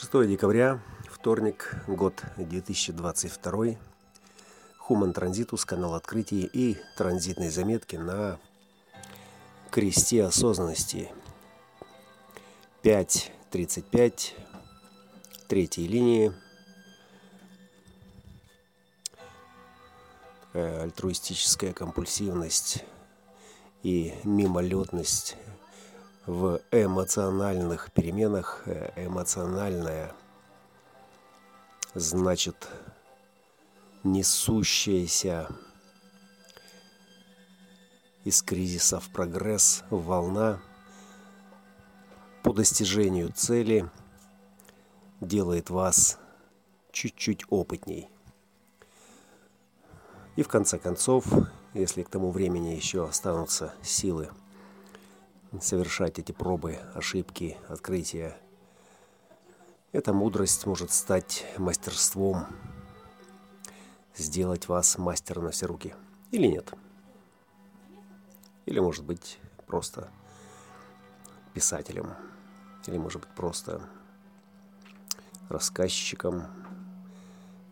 6 декабря, вторник, год 2022. Human Транзитус, канал открытий и транзитные заметки на кресте осознанности. 5.35, третьей линии. Такая альтруистическая компульсивность и мимолетность в эмоциональных переменах. Э, эмоциональная значит несущаяся из кризиса в прогресс волна по достижению цели делает вас чуть-чуть опытней. И в конце концов, если к тому времени еще останутся силы совершать эти пробы, ошибки, открытия. Эта мудрость может стать мастерством, сделать вас мастером на все руки. Или нет. Или, может быть, просто писателем. Или, может быть, просто рассказчиком,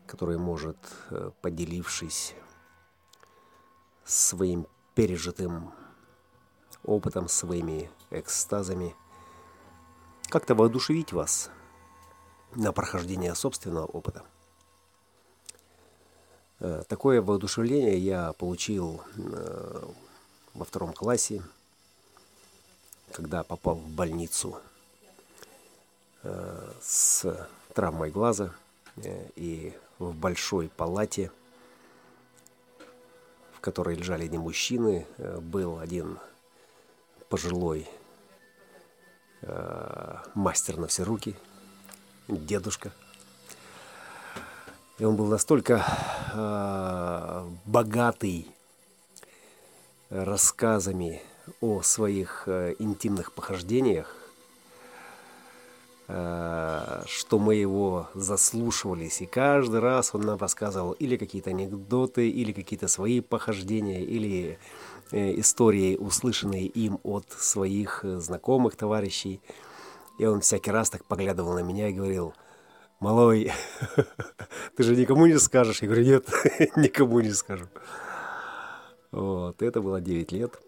который может, э, поделившись своим пережитым опытом, своими экстазами, как-то воодушевить вас на прохождение собственного опыта. Э, такое воодушевление я получил э, во втором классе, когда попал в больницу э, с травмой глаза и в большой палате, в которой лежали не мужчины, был один пожилой э, мастер на все руки, дедушка. И он был настолько э, богатый рассказами о своих э, интимных похождениях, что мы его заслушивались. И каждый раз он нам рассказывал или какие-то анекдоты, или какие-то свои похождения, или Э, истории, услышанные им от своих э, знакомых товарищей. И он всякий раз так поглядывал на меня и говорил, «Малой, ты же никому не скажешь?» Я говорю, «Нет, никому не скажу». Вот, это было 9 лет.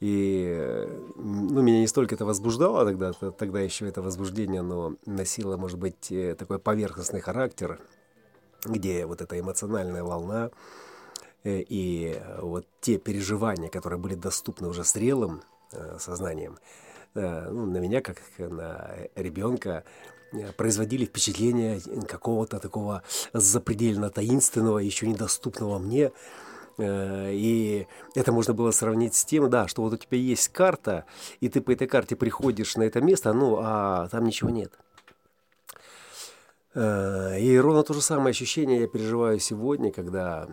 И ну, меня не столько это возбуждало тогда, тогда еще это возбуждение, но носило, может быть, э, такой поверхностный характер, где вот эта эмоциональная волна, Э, и вот те переживания, которые были доступны уже зрелым э, сознанием, ну, на меня, как на ребенка, производили впечатление какого-то такого запредельно таинственного, еще недоступного мне. И это можно было сравнить с тем, да, что вот у тебя есть карта, и ты по этой карте приходишь на это место, ну, а там ничего нет. И ровно то же самое ощущение я переживаю сегодня, когда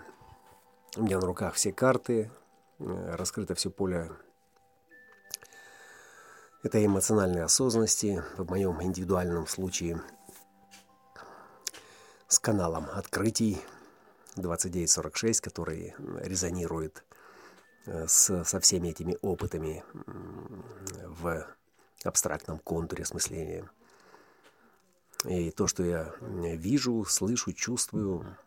у меня на руках все карты, э, раскрыто все поле этой эмоциональной осознанности, в моем индивидуальном случае с каналом открытий 2946, который резонирует э, с, со всеми этими опытами в абстрактном контуре осмысления. И то, что я вижу, слышу, чувствую,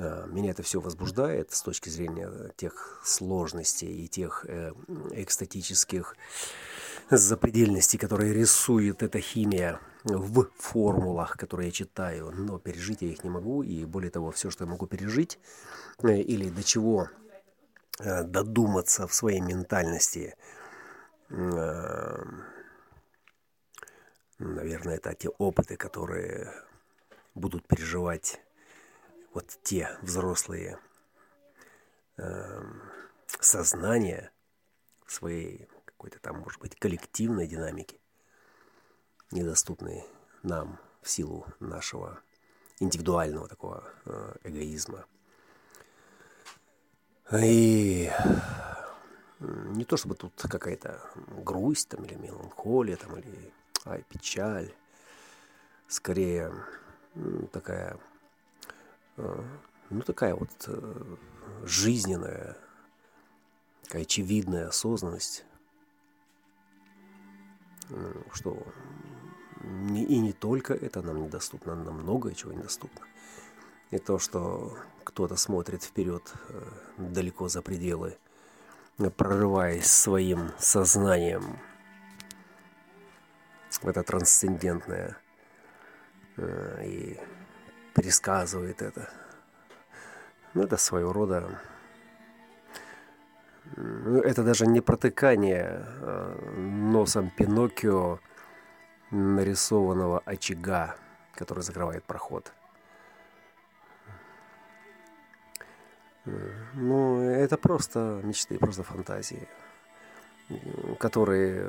Э, меня это все возбуждает с точки зрения тех сложностей и тех э, экстатических запредельностей, которые рисует эта химия в формулах, которые я читаю, но пережить я их не могу, и более того, все, что я могу пережить, э, или до чего додуматься в своей ментальности, наверное, это те опыты, которые будут переживать вот те взрослые э, сознания своей какой-то там, может быть, коллективной динамики, недоступные нам в силу нашего индивидуального такого э, эгоизма. И не то чтобы тут какая-то грусть там, или меланхолия там, или ай, печаль, скорее такая Э, ну, такая вот э, жизненная, такая очевидная осознанность, что и не только это нам недоступно, нам многое чего недоступно. И то, что кто-то смотрит вперед далеко за пределы, прорываясь своим сознанием в это трансцендентное и пересказывает это. Ну, это своего рода ну, это даже не протыкание а, носом Пиноккио нарисованного очага, который закрывает проход. Ну, это просто мечты, просто фантазии, которые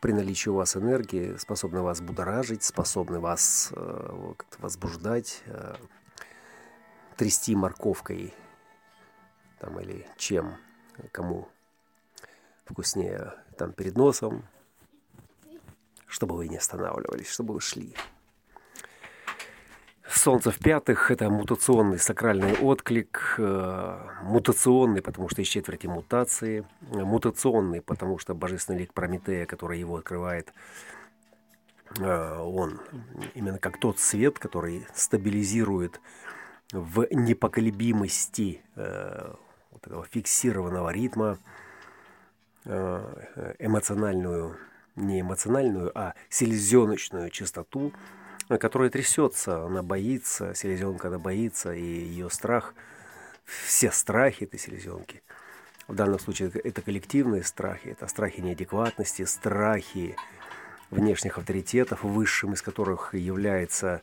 при наличии у вас энергии способны вас будоражить, способны вас э, возбуждать, э, трясти морковкой там, или чем кому вкуснее там перед носом, чтобы вы не останавливались, чтобы вы шли. Солнце в пятых – это мутационный сакральный отклик, э, мутационный, потому что из четверти мутации, мутационный, потому что божественный лик Прометея, который его открывает, э, он именно как тот свет, который стабилизирует в непоколебимости э, вот этого фиксированного ритма, эмоциональную, не эмоциональную, а селезеночную частоту, которая трясется, она боится, селезенка она боится, и ее страх, все страхи этой селезенки, в данном случае это коллективные страхи, это страхи неадекватности, страхи внешних авторитетов, высшим из которых является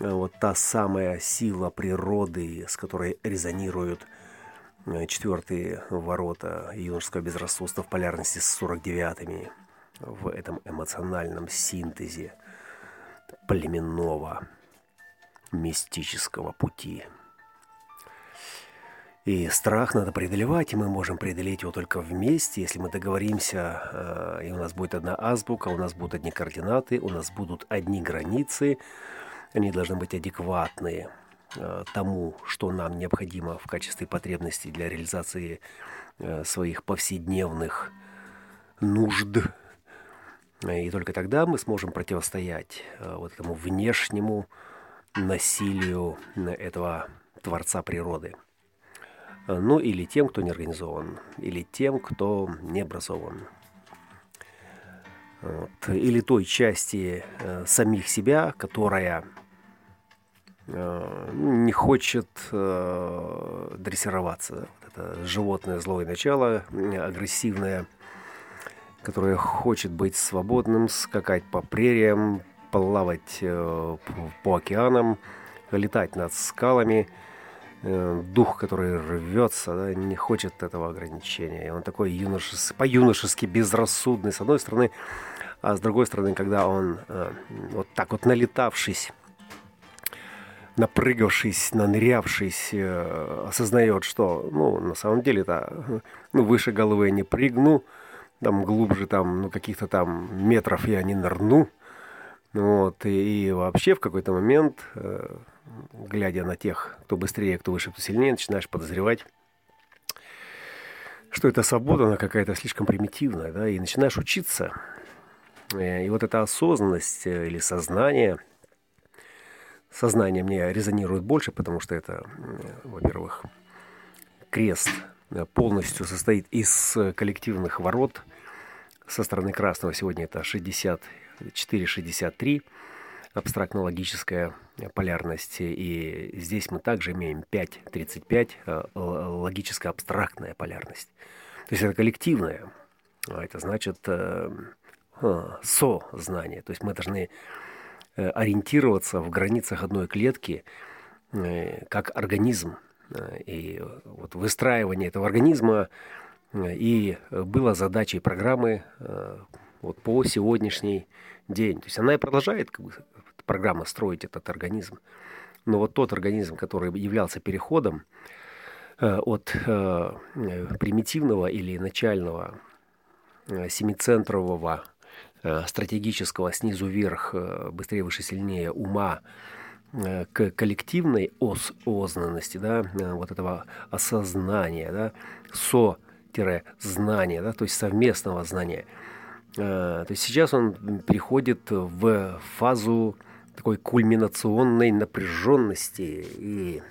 э, вот та самая сила природы, с которой резонируют Э, четвертые ворота юношеского безрассудства в полярности с 49-ми в этом эмоциональном синтезе племенного мистического пути. И страх надо преодолевать, и мы можем преодолеть его только вместе, если мы договоримся, э, и у нас будет одна азбука, у нас будут одни координаты, у нас будут одни границы, они должны быть адекватные – Э, тому, что нам необходимо в качестве потребностей для реализации э, своих повседневных нужд. И только тогда мы сможем противостоять э, вот этому внешнему насилию этого Творца природы. Ну или тем, кто не организован, или тем, кто не образован. Вот. Или той части э, самих себя, которая Э, не хочет э, дрессироваться. Вот это животное злое начало, агрессивное, которое хочет быть свободным, скакать по прериям, плавать э, по океанам, летать над скалами. Дух, который рвется, да, не хочет этого ограничения. И он такой юношес, по-юношески безрассудный, с одной стороны, а с другой стороны, когда он вот так вот налетавшись напрыгавшись, нанырявшись, э, осознает, что, ну, на самом деле это, ну, выше головы я не прыгну, там глубже, там, ну, каких-то там метров я не нырну, вот, и, и вообще в какой-то момент, э, глядя на тех, кто быстрее, кто выше, кто сильнее, начинаешь подозревать, что эта свобода, она какая-то слишком примитивная, да, и начинаешь учиться. Э, и вот эта осознанность или сознание – сознание мне резонирует больше, потому что это, во-первых, крест э, полностью состоит из коллективных ворот. Со стороны красного сегодня это 64-63, абстрактно-логическая полярность. И здесь мы также имеем 5-35, э, логическая абстрактная полярность. То есть это коллективное. А это значит э, со-знание. То есть мы должны Э, ориентироваться в границах одной клетки э, как организм. Э, и вот выстраивание этого организма и было задачей программы вот по сегодняшний день. То есть она и продолжает как бы, программа строить этот организм. Но вот тот организм, который являлся переходом от примитивного или начального семицентрового Э, стратегического снизу вверх, э, быстрее, выше, сильнее ума э, к коллективной ос осознанности, да, вот этого осознания, да, со-знания, да, то есть совместного знания. То есть сейчас он переходит в фазу такой кульминационной напряженности. И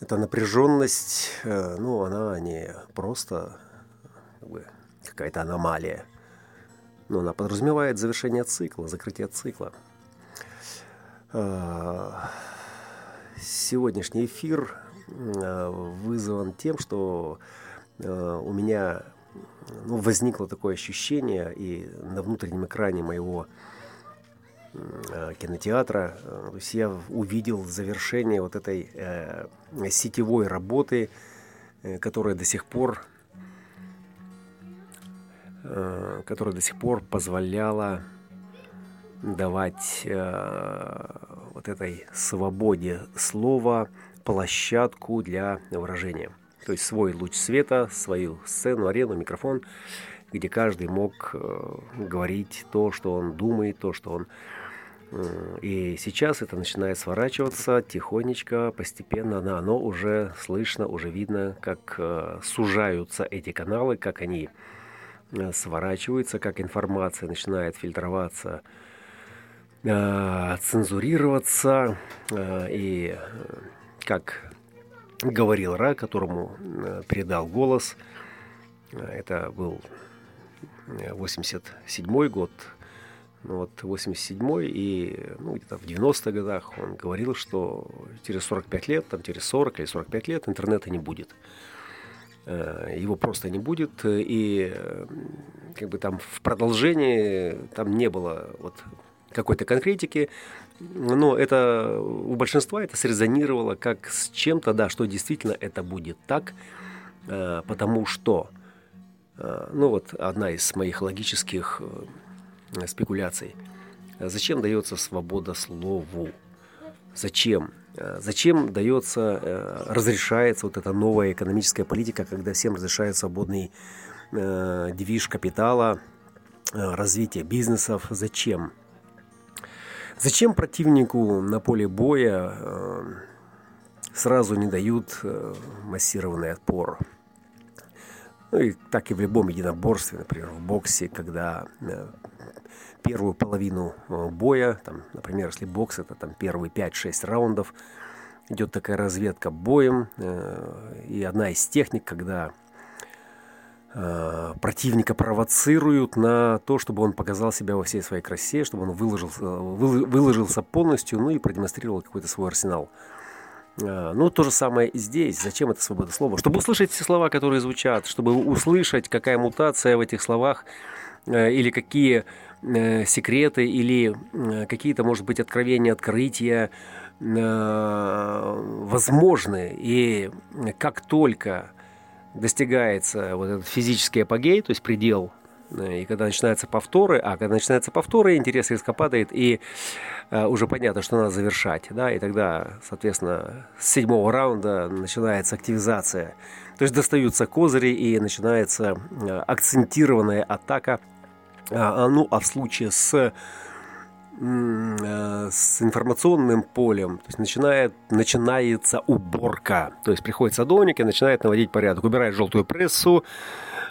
эта напряженность, ну, она не просто какая-то аномалия, но она подразумевает завершение цикла, закрытие цикла. Сегодняшний эфир вызван тем, что у меня ну, возникло такое ощущение, и на внутреннем экране моего кинотеатра, то есть я увидел завершение вот этой э, сетевой работы, э, которая до сих пор э, которая до сих пор позволяла давать э, вот этой свободе слова площадку для выражения. То есть свой луч света, свою сцену, арену, микрофон, где каждый мог э, говорить то, что он думает, то, что он... Э, и сейчас это начинает сворачиваться тихонечко, постепенно, но оно уже слышно, уже видно, как э, сужаются эти каналы, как они э, сворачиваются, как информация начинает фильтроваться цензурироваться. Э, и как говорил Ра, которому э, передал голос, это был 87 год, ну вот 87 и ну, где-то в 90-х годах он говорил, что через 45 лет, там через 40 или 45 лет интернета не будет. Его просто не будет, и как бы там в продолжении там не было вот какой-то конкретики, но это у большинства это срезонировало как с чем-то, да, что действительно это будет так, э, потому что, э, ну вот одна из моих логических э, спекуляций, зачем дается свобода слову? Зачем? Зачем дается, разрешается вот эта новая экономическая политика, когда всем разрешает свободный движ капитала, развитие бизнесов? Зачем? Зачем противнику на поле боя э, сразу не дают э, массированный отпор? Ну и так и в любом единоборстве, например, в боксе, когда э, первую половину боя, там, например, если бокс это там первые 5-6 раундов, идет такая разведка боем, и одна из техник, когда противника провоцируют на то, чтобы он показал себя во всей своей красе, чтобы он выложился, выложился полностью, ну и продемонстрировал какой-то свой арсенал. Э, ну, то же самое и здесь. Зачем это свобода слова? Чтобы услышать все слова, которые звучат, чтобы услышать, какая мутация в этих словах, э, или какие секреты, или какие-то, может быть, откровения, открытия возможны. И как только достигается вот этот физический апогей, то есть предел, э, и когда начинаются повторы, а когда начинаются повторы, интерес резко падает, и э, уже понятно, что надо завершать, да, и тогда, соответственно, с седьмого раунда начинается активизация, то есть достаются козыри и начинается э, акцентированная атака, а, ну, а в случае с Э, с информационным полем, то есть начинает, начинается уборка. То есть приходит садовник и начинает наводить порядок, убирает желтую прессу,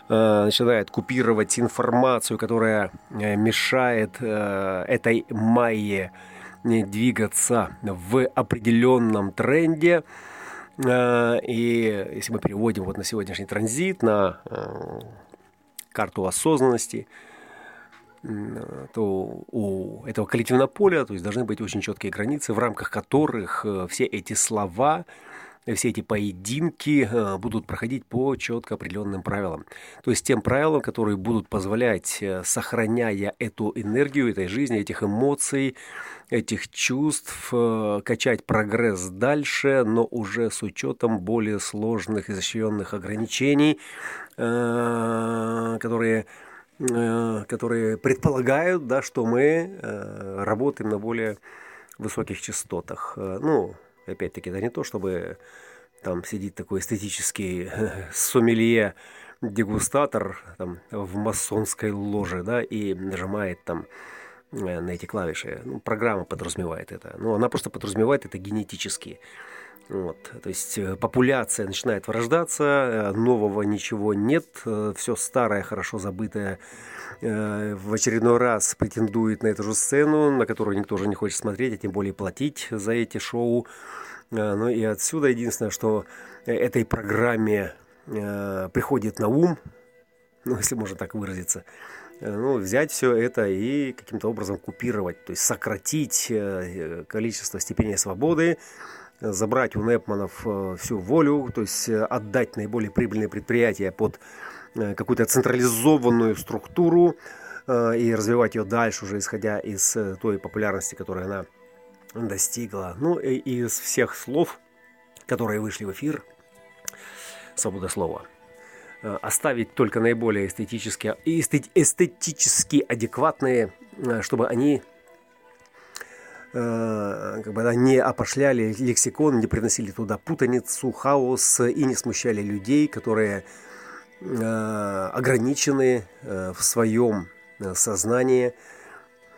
э, начинает купировать информацию, которая э, мешает этой майе двигаться в определенном тренде. И если мы переводим вот на сегодняшний транзит, на карту осознанности – то у этого коллективного поля то есть должны быть очень четкие границы, в рамках которых э, все эти слова, все эти поединки э, будут проходить по четко определенным правилам. То есть тем правилам, которые будут позволять, э, сохраняя эту энергию этой жизни, этих эмоций, этих чувств, качать прогресс дальше, но уже с учетом более сложных, изощренных ограничений, которые которые предполагают, да, что мы э, работаем на более высоких частотах. Э, ну, опять-таки, это не то, чтобы там сидит такой эстетический сомелье, дегустатор там, в масонской ложе, да, и нажимает там на эти клавиши. Ну, программа подразумевает это. Ну, она просто подразумевает это генетически. Вот, то есть э, популяция начинает вырождаться, э, нового ничего нет, э, все старое, хорошо забытое в очередной раз претендует на эту же сцену, на которую никто уже не хочет смотреть, а тем более платить за эти шоу. Ну и отсюда единственное, что этой программе приходит на ум, ну если можно так выразиться, ну, взять все это и каким-то образом купировать, то есть сократить количество степеней свободы, забрать у Непманов э, всю волю, то есть э, отдать наиболее прибыльные предприятия под э, какую-то централизованную структуру и развивать ее дальше, уже исходя из той популярности, которую она достигла. Ну и из всех слов, которые вышли в эфир, свобода слова. Оставить только наиболее эстетически, эстетически адекватные, чтобы они как бы да, не опошляли лексикон, не приносили туда путаницу, хаос и не смущали людей, которые э, ограничены э, в своем сознании,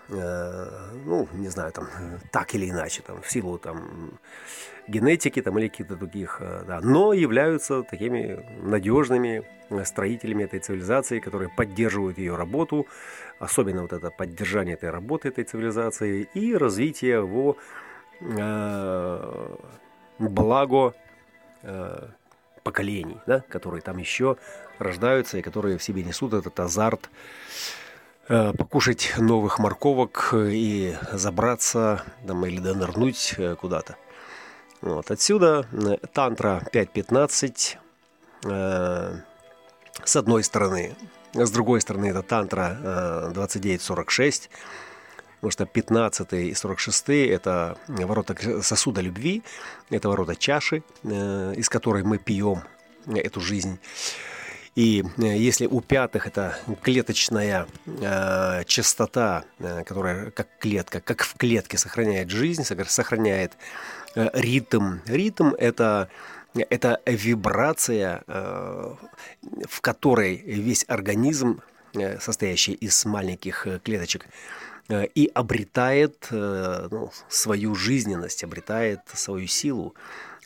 ну, не знаю, там, так или иначе, там, в силу там, генетики там, или каких-то других, да, но являются такими надежными строителями этой цивилизации, которые поддерживают ее работу, особенно вот это поддержание этой работы, этой цивилизации и развитие его э, благо э, поколений, да, которые там еще рождаются и которые в себе несут этот азарт э, покушать новых морковок и забраться там, или донырнуть э, куда-то. Вот. Отсюда э, тантра 5.15 э, с одной стороны с другой стороны, это тантра 2946, э, потому что 15 и 46 это ворота сосуда любви, это ворота чаши, э, из которой мы пьем эту жизнь. И э, если у пятых это клеточная э, частота, э, которая как клетка, как в клетке сохраняет жизнь, сохраняет э, ритм. Ритм это это вибрация, э, в которой весь организм, э, состоящий из маленьких э, клеточек, и обретает ну, свою жизненность, обретает свою силу.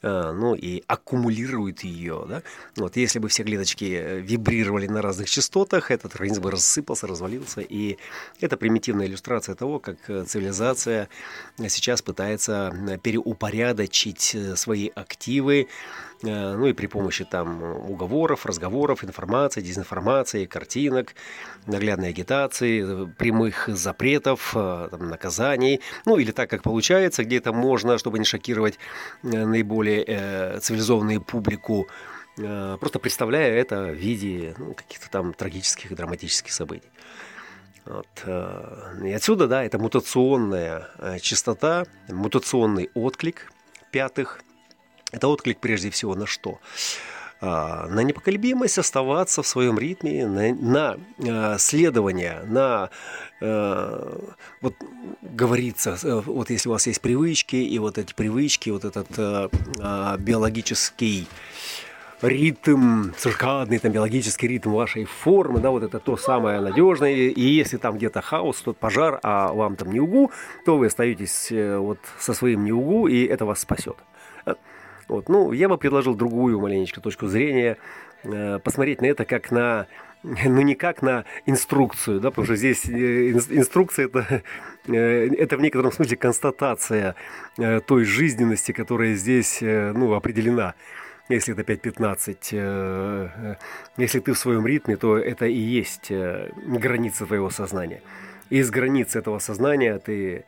Э, ну и аккумулирует ее. Да? Вот, если бы все клеточки э, вибрировали на разных частотах, этот организм бы рассыпался, развалился. И это примитивная иллюстрация того, как э, цивилизация сейчас пытается переупорядочить свои активы, ну и при помощи там уговоров, разговоров, информации, дезинформации, картинок, наглядной агитации, прямых запретов, там, наказаний, ну или так, как получается, где это можно, чтобы не шокировать наиболее более э, цивилизованную публику, э, просто представляя это в виде ну, каких-то там трагических, драматических событий. Вот. Э, и отсюда, да, это мутационная э, частота, мутационный отклик пятых. Это отклик прежде всего на что? А, на непоколебимость оставаться в своем ритме, на, на э, следование, на э, вот говорится, э, вот если у вас есть привычки, и вот эти привычки, вот этот э, биологический ритм, циркадный там биологический ритм вашей формы, да, вот это то самое надежное. И если там где-то хаос, тот пожар, а вам там не угу, то вы остаетесь э, вот со своим не угу, и это вас спасет. Вот. Ну, я бы предложил другую маленечко точку зрения, э, посмотреть на это как на ну не как на инструкцию, да, потому что здесь э, инструкция это, э, это в некотором смысле констатация той жизненности, которая здесь ну, определена. Если это 5.15, если ты в своем ритме, то это и есть граница твоего сознания. Из границ этого сознания ты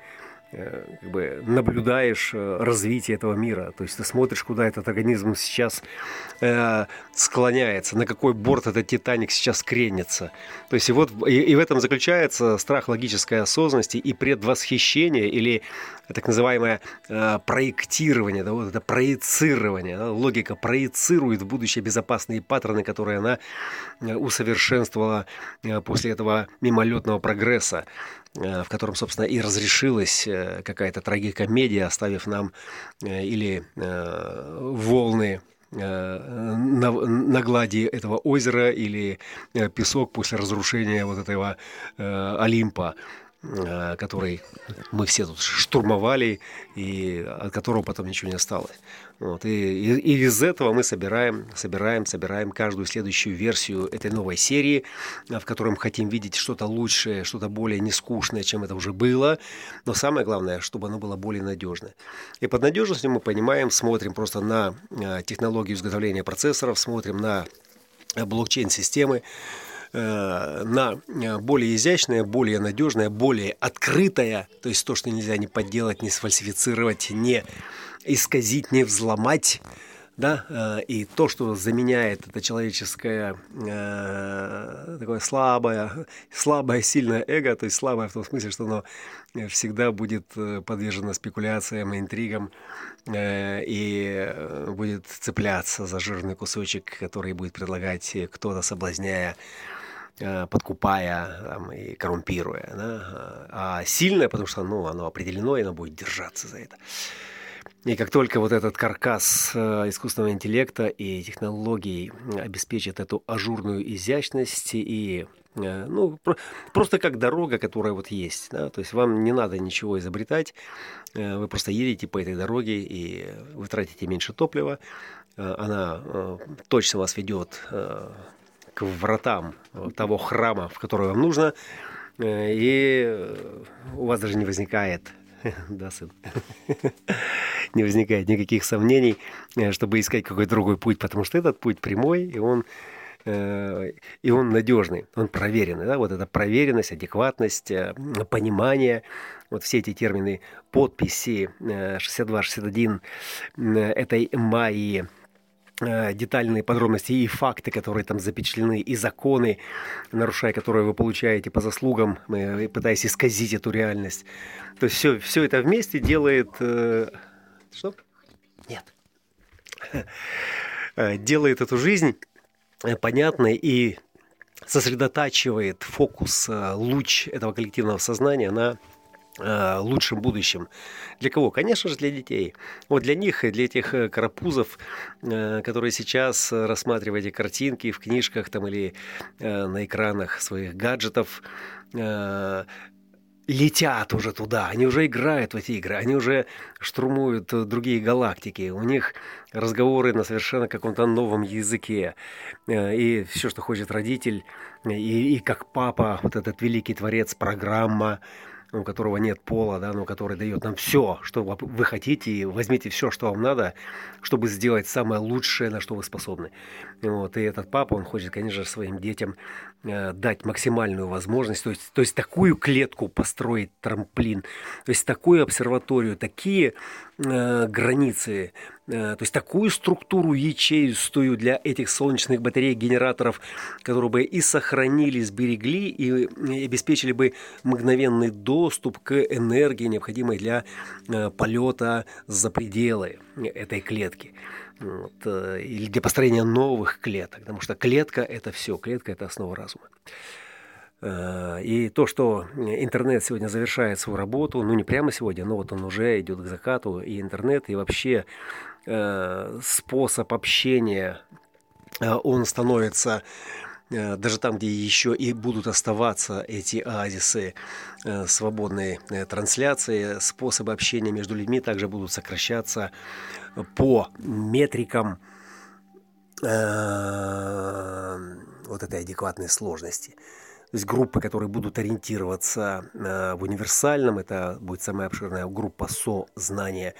как бы наблюдаешь э, развитие этого мира. То есть ты смотришь, куда этот организм сейчас э, склоняется, на какой борт этот Титаник сейчас кренится. То есть и вот и, и в этом заключается страх логической осознанности и предвосхищение или так называемое э, проектирование, да, вот это проецирование. Да, логика проецирует в будущее безопасные паттерны, которые она э, усовершенствовала э, после этого мимолетного прогресса. Э, в котором, собственно, и разрешилась э, какая-то трагикомедия, оставив нам э, или волны на, на глади этого озера или песок после разрушения вот этого Олимпа. Э, который мы все тут штурмовали и от которого потом ничего не осталось. Вот. И, и, и из этого мы собираем, собираем, собираем каждую следующую версию этой новой серии, в которой мы хотим видеть что-то лучшее, что-то более нескучное, чем это уже было. Но самое главное, чтобы оно было более надежное. И под надежностью мы понимаем, смотрим просто на э, технологию изготовления процессоров, смотрим на блокчейн-системы, Э, на э, более изящное, более надежное, более открытое, то есть то, что нельзя не подделать, не сфальсифицировать, не исказить, не взломать, да, э, и то, что заменяет это человеческое э, такое слабое, слабое, сильное эго, то есть слабое в том смысле, что оно всегда будет подвержено спекуляциям, интригам э, и будет цепляться за жирный кусочек, который будет предлагать кто-то, соблазняя Э, подкупая там, и коррумпируя. Да? А сильное, потому что ну, оно определено, и оно будет держаться за это. И как только вот этот каркас э, искусственного интеллекта и технологий обеспечит эту ажурную изящность и э, ну, просто как дорога, которая вот есть. Да? То есть вам не надо ничего изобретать, вы просто едете по этой дороге и вы тратите меньше топлива, она точно вас ведет к вратам того храма, в который вам нужно, э, и у вас даже не возникает, да, сын, не возникает никаких сомнений, э, чтобы искать какой-то другой путь, потому что этот путь прямой, и он э, и он надежный, он проверенный, да, вот эта проверенность, адекватность, понимание, вот все эти термины подписи 62-61 этой Майи. Э, детальные подробности и факты, которые там запечатлены, и законы, нарушая которые вы получаете по заслугам, э, пытаясь исказить эту реальность. То есть все, все это вместе делает... Э, что? Нет. Делает эту жизнь понятной и сосредотачивает фокус, луч этого коллективного сознания на Э, лучшим будущим. Для кого? Конечно же, для детей. Вот для них, для этих э, карапузов, э, которые сейчас рассматривают эти картинки в книжках там, или на экранах своих гаджетов, летят уже туда, они уже играют в эти игры, они уже штурмуют другие галактики, у них разговоры на совершенно каком-то новом языке, и все, что хочет родитель, и, и как папа, вот этот великий творец, программа, у которого нет пола, да, но который дает нам все, что вы хотите, и возьмите все, что вам надо, чтобы сделать самое лучшее, на что вы способны. Вот, и этот папа, он хочет, конечно же, своим детям дать максимальную возможность, то есть, то есть такую клетку построить, трамплин, то есть такую обсерваторию, такие э, границы Э, то есть такую структуру ячеистую для этих солнечных батарей, генераторов, которые бы и сохранили, сберегли и обеспечили бы мгновенный доступ к энергии, необходимой для э, полета за пределы этой клетки. Вот, э, или для построения новых клеток, потому что клетка – это все, клетка – это основа разума. И то, что интернет сегодня завершает свою работу, ну не прямо сегодня, но вот он уже идет к закату, и интернет, и вообще Э, способ общения, э, он становится э, даже там, где еще и будут оставаться эти оазисы свободной трансляции, способы общения между людьми также будут сокращаться по метрикам вот этой адекватной сложности. Есть группы, которые будут ориентироваться э, в универсальном, это будет самая обширная группа сознания,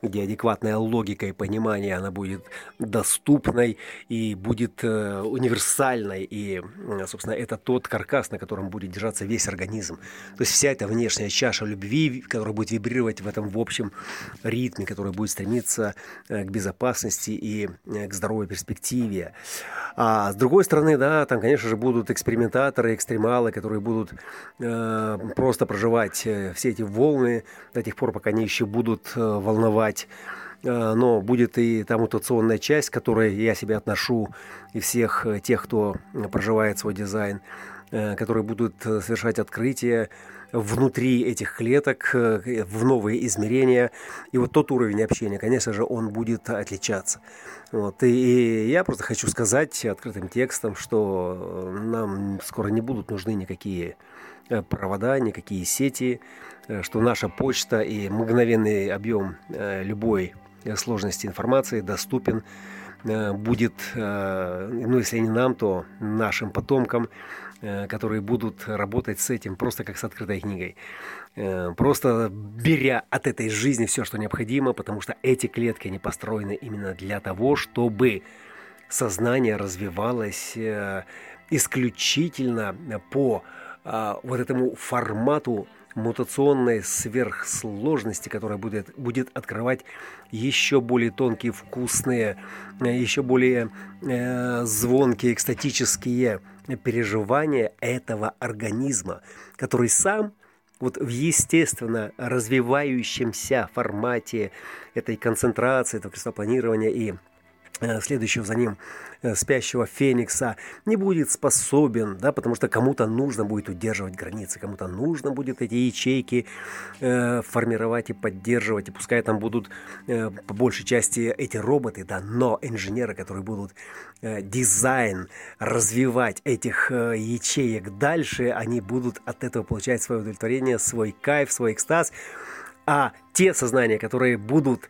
где адекватная логика и понимание, она будет доступной и будет э, универсальной. И, собственно, это тот каркас, на котором будет держаться весь организм. То есть вся эта внешняя чаша любви, которая будет вибрировать в этом в общем ритме, который будет стремиться э, к безопасности и к здоровой перспективе. А с другой стороны, да, там, конечно же, будут экспериментаторы, экспериментаторы, экстремалы, которые будут э, просто проживать э, все эти волны до тех пор, пока они еще будут э, волновать. Э, но будет и та мутационная часть, к которой я себя отношу, и всех э, тех, кто проживает свой дизайн, которые будут совершать открытия, внутри этих клеток в новые измерения. И вот тот уровень общения, конечно же, он будет отличаться. Вот. И, я просто хочу сказать открытым текстом, что нам скоро не будут нужны никакие провода, никакие сети, что наша почта и мгновенный объем любой сложности информации доступен будет, ну если не нам, то нашим потомкам, которые будут работать с этим просто как с открытой книгой. Просто беря от этой жизни все, что необходимо, потому что эти клетки, они построены именно для того, чтобы сознание развивалось э, исключительно по вот этому формату мутационной сверхсложности, которая будет, будет открывать еще более тонкие, вкусные, еще более э, звонкие, экстатические переживания этого организма, который сам вот в естественно развивающемся формате этой концентрации, этого крестопланирования и следующего за ним э, спящего феникса не будет способен, да, потому что кому-то нужно будет удерживать границы, кому-то нужно будет эти ячейки э, формировать и поддерживать, и пускай там будут э, по большей части эти роботы, да, но инженеры, которые будут э, дизайн развивать этих э, ячеек дальше, они будут от этого получать свое удовлетворение, свой кайф, свой экстаз, а те сознания, которые будут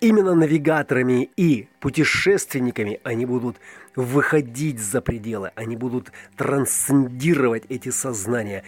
Именно навигаторами и путешественниками они будут выходить за пределы, они будут трансцендировать эти сознания,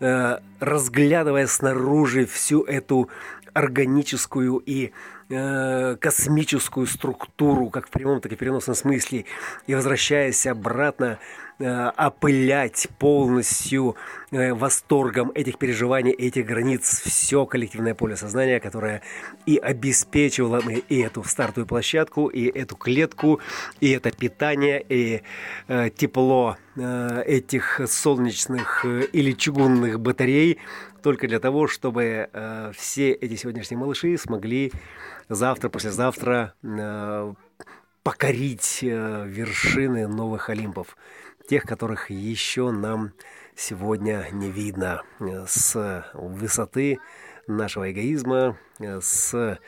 э, разглядывая снаружи всю эту органическую и э, космическую структуру, как в прямом, так и в переносном смысле, и возвращаясь обратно опылять полностью э, восторгом этих переживаний, этих границ. Все коллективное поле сознания, которое и обеспечивало и эту стартовую площадку, и эту клетку, и это питание, и э, тепло э, этих солнечных э, или чугунных батарей, только для того, чтобы э, все эти сегодняшние малыши смогли завтра, послезавтра э, покорить э, вершины новых Олимпов тех, которых еще нам сегодня не видно. С высоты нашего эгоизма, с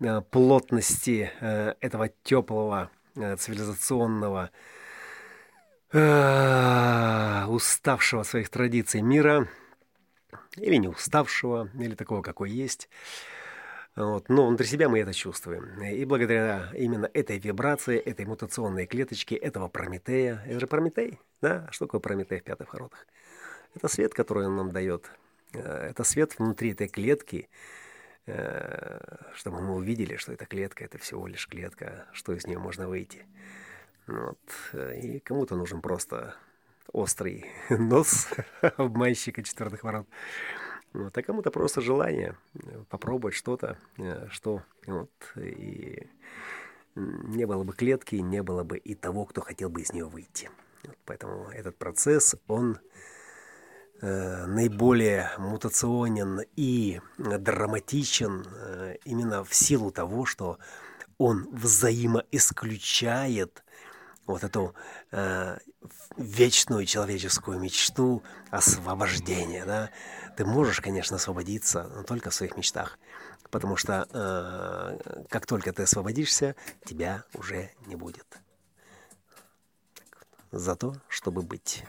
э, плотности э, этого теплого э, цивилизационного уставшего своих традиций мира, или не уставшего, или такого, какой есть, вот. Но внутри себя мы это чувствуем. И благодаря именно этой вибрации, этой мутационной клеточке, этого Прометея, это же Прометей, да? А что такое Прометей в пятых воротах? Это свет, который он нам дает. Э, это свет внутри этой клетки, э, чтобы мы увидели, что эта клетка – это всего лишь клетка, что из нее можно выйти. Вот. И кому-то нужен просто острый нос обманщика четвертых ворот. Вот, а кому-то просто желание э, попробовать что-то, э, что вот, и не было бы клетки, не было бы и того, кто хотел бы из нее выйти. Вот, поэтому этот процесс, он э, наиболее мутационен и драматичен э, именно в силу того, что он взаимоисключает вот эту э, вечную человеческую мечту освобождения, да, ты можешь, конечно, освободиться, но только в своих мечтах. Потому что э, как только ты освободишься, тебя уже не будет. За то, чтобы быть.